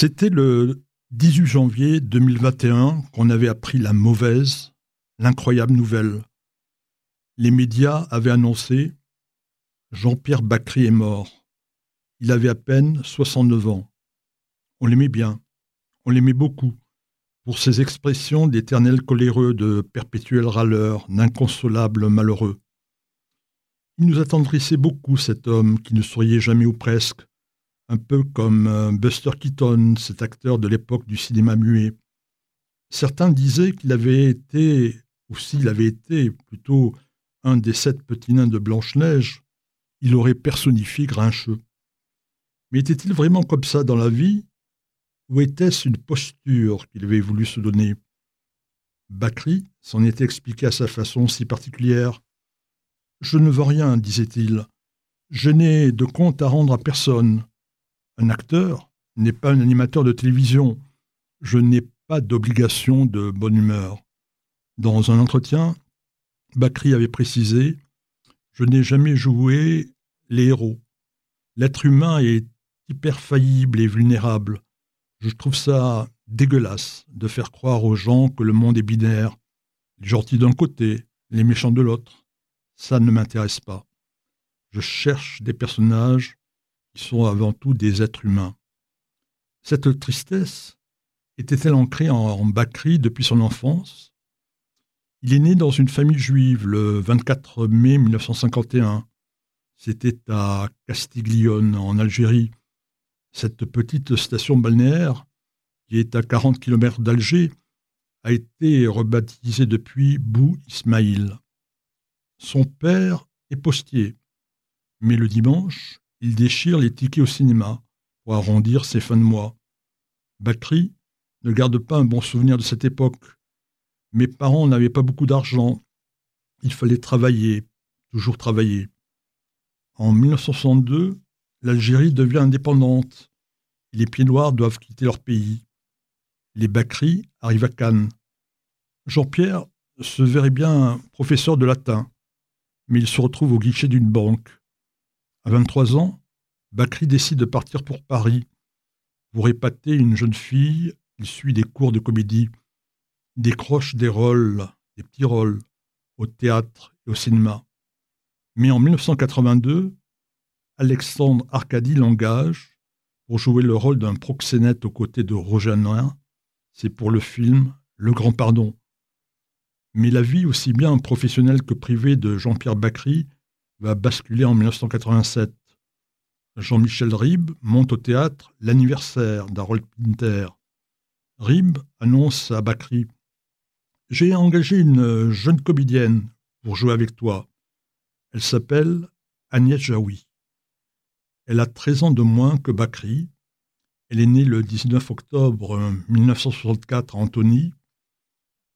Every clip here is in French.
C'était le 18 janvier 2021 qu'on avait appris la mauvaise, l'incroyable nouvelle. Les médias avaient annoncé Jean-Pierre Bacry est mort. Il avait à peine 69 ans. On l'aimait bien, on l'aimait beaucoup, pour ses expressions d'éternel coléreux, de perpétuel râleur, d'inconsolable malheureux. Il nous attendrissait beaucoup, cet homme qui ne souriait jamais ou presque, un peu comme euh, Buster Keaton, cet acteur de l'époque du cinéma muet. Certains disaient qu'il avait été, ou s'il avait été plutôt un des sept petits nains de Blanche-Neige, il aurait personnifié Grincheux. Mais était-il vraiment comme ça dans la vie Ou était-ce une posture qu'il avait voulu se donner? Bakri s'en était expliqué à sa façon si particulière. Je ne veux rien, disait-il. Je n'ai de compte à rendre à personne. Un acteur n'est pas un animateur de télévision. Je n'ai pas d'obligation de bonne humeur. Dans un entretien, Bakri avait précisé Je n'ai jamais joué les héros. L'être humain est hyper faillible et vulnérable. Je trouve ça dégueulasse de faire croire aux gens que le monde est binaire, les gentils d'un côté, les méchants de l'autre. Ça ne m'intéresse pas. Je cherche des personnages sont avant tout des êtres humains. Cette tristesse était-elle ancrée en, Bakri depuis son enfance? Il est né dans une famille juive le 24 mai 1951. C'était à Castiglione, en Algérie. Cette petite station balnéaire, qui est à 40 km d'Alger, a été rebaptisée depuis Bou Ismaïl. Son père est postier, mais le dimanche, il déchire les tickets au cinéma pour arrondir ses fins de mois. Bakri ne garde pas un bon souvenir de cette époque. Mes parents n'avaient pas beaucoup d'argent. Il fallait travailler, toujours travailler. En 1962, l'Algérie devient indépendante. les pieds noirs doivent quitter leur pays. Les Bakri arrivent à Cannes. Jean-Pierre se verrait bien professeur de latin, mais il se retrouve au guichet d'une banque. À 23 ans, Bakri décide de partir pour Paris. Pour épater une jeune fille, il suit des cours de comédie. Décroche des rôles, des petits rôles, au théâtre et au cinéma. Mais en 1982, Alexandre Arcadie l'engage pour jouer le rôle d'un proxénète aux côtés de Roger C'est pour le film Le Grand Pardon. Mais la vie aussi bien professionnelle que privée de Jean-Pierre Bacry va basculer en 1987. Jean-Michel Ribes monte au théâtre l'anniversaire d'Harold Pinter. Ribes annonce à Bakri J'ai engagé une jeune comédienne pour jouer avec toi. Elle s'appelle Agnès Jaoui. Elle a 13 ans de moins que Bakri. Elle est née le 19 octobre 1964 à Antony.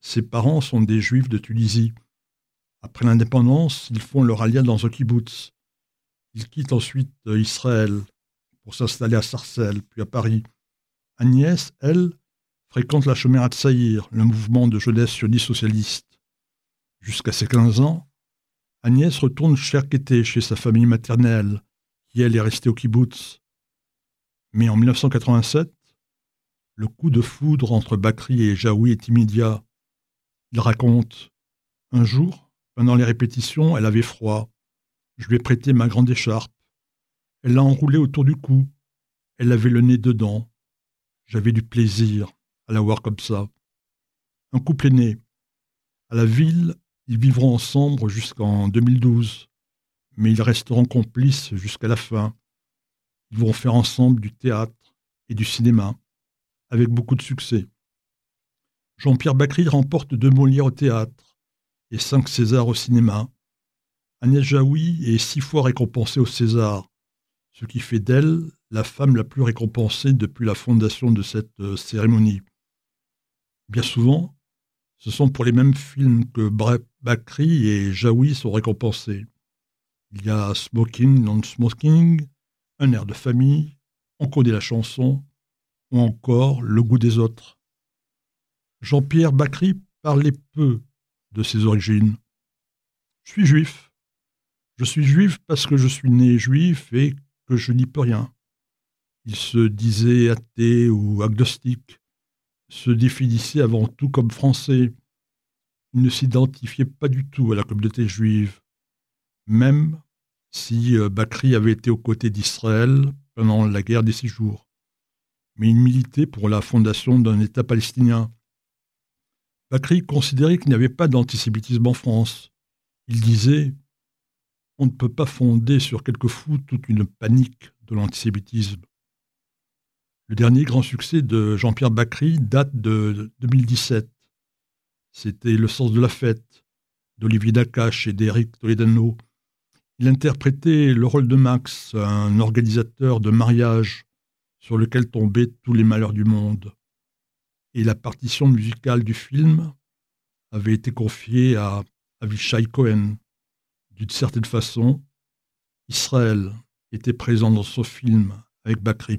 Ses parents sont des juifs de Tunisie. Après l'indépendance, ils font leur alliance dans un kibbutz. Ils quittent ensuite euh, Israël pour s'installer à Sarcelles, puis à Paris. Agnès, elle, fréquente la Chomera de Saïr, le mouvement de jeunesse sioniste socialiste. Jusqu'à ses 15 ans, Agnès retourne chaque été chez sa famille maternelle, qui elle est restée au kibbutz. Mais en 1987, le coup de foudre entre Bakri et Jaoui est immédiat. Il raconte Un jour, pendant les répétitions, elle avait froid. Je lui ai prêté ma grande écharpe. Elle l'a enroulée autour du cou. Elle avait le nez dedans. J'avais du plaisir à la voir comme ça. Un couple est né. À la ville, ils vivront ensemble jusqu'en 2012, mais ils resteront complices jusqu'à la fin. Ils vont faire ensemble du théâtre et du cinéma, avec beaucoup de succès. Jean-Pierre Bacry remporte deux Molières au théâtre et cinq Césars au cinéma. Agnès Jaoui est six fois récompensée au César, ce qui fait d'elle la femme la plus récompensée depuis la fondation de cette euh, cérémonie. Bien souvent, ce sont pour les mêmes films que Bakri et Jaoui sont récompensés. Il y a Smoking, Non-Smoking, Un air de famille, On connaît la chanson, ou encore Le goût des autres. Jean-Pierre Bacry parlait peu de ses origines. Je suis juif. Je suis juif parce que je suis né juif et que je n'y peux rien. Il se disait athée ou agnostique, se définissait avant tout comme français. Il ne s'identifiait pas du tout à la communauté juive, même si euh, Bakri avait été aux côtés d'Israël pendant la guerre des six jours. Mais il militait pour la fondation d'un État palestinien. Bakri considérait qu'il n'y avait pas d'antisémitisme en France. Il disait On ne peut pas fonder sur quelques fous toute une panique de l'antisémitisme. Le dernier grand succès de Jean-Pierre Bacry date de 2017. C'était Le sens de la fête d'Olivier Dacache et d'Éric Toledano. Il interprétait le rôle de Max, un organisateur de mariage sur lequel tombaient tous les malheurs du monde. Et la partition musicale du film avait été confiée à Avishai Cohen. D'une certaine façon, Israël était présent dans ce film avec Bakri.